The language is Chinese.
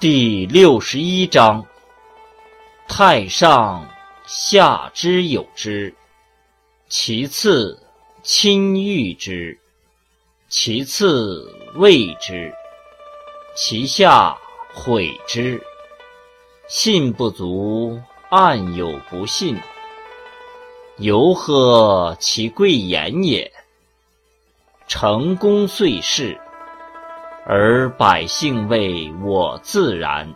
第六十一章：太上下之有之，其次亲遇之，其次畏之，其下毁之。信不足，暗有不信。由呵其贵言也？成功遂事。而百姓谓我自然。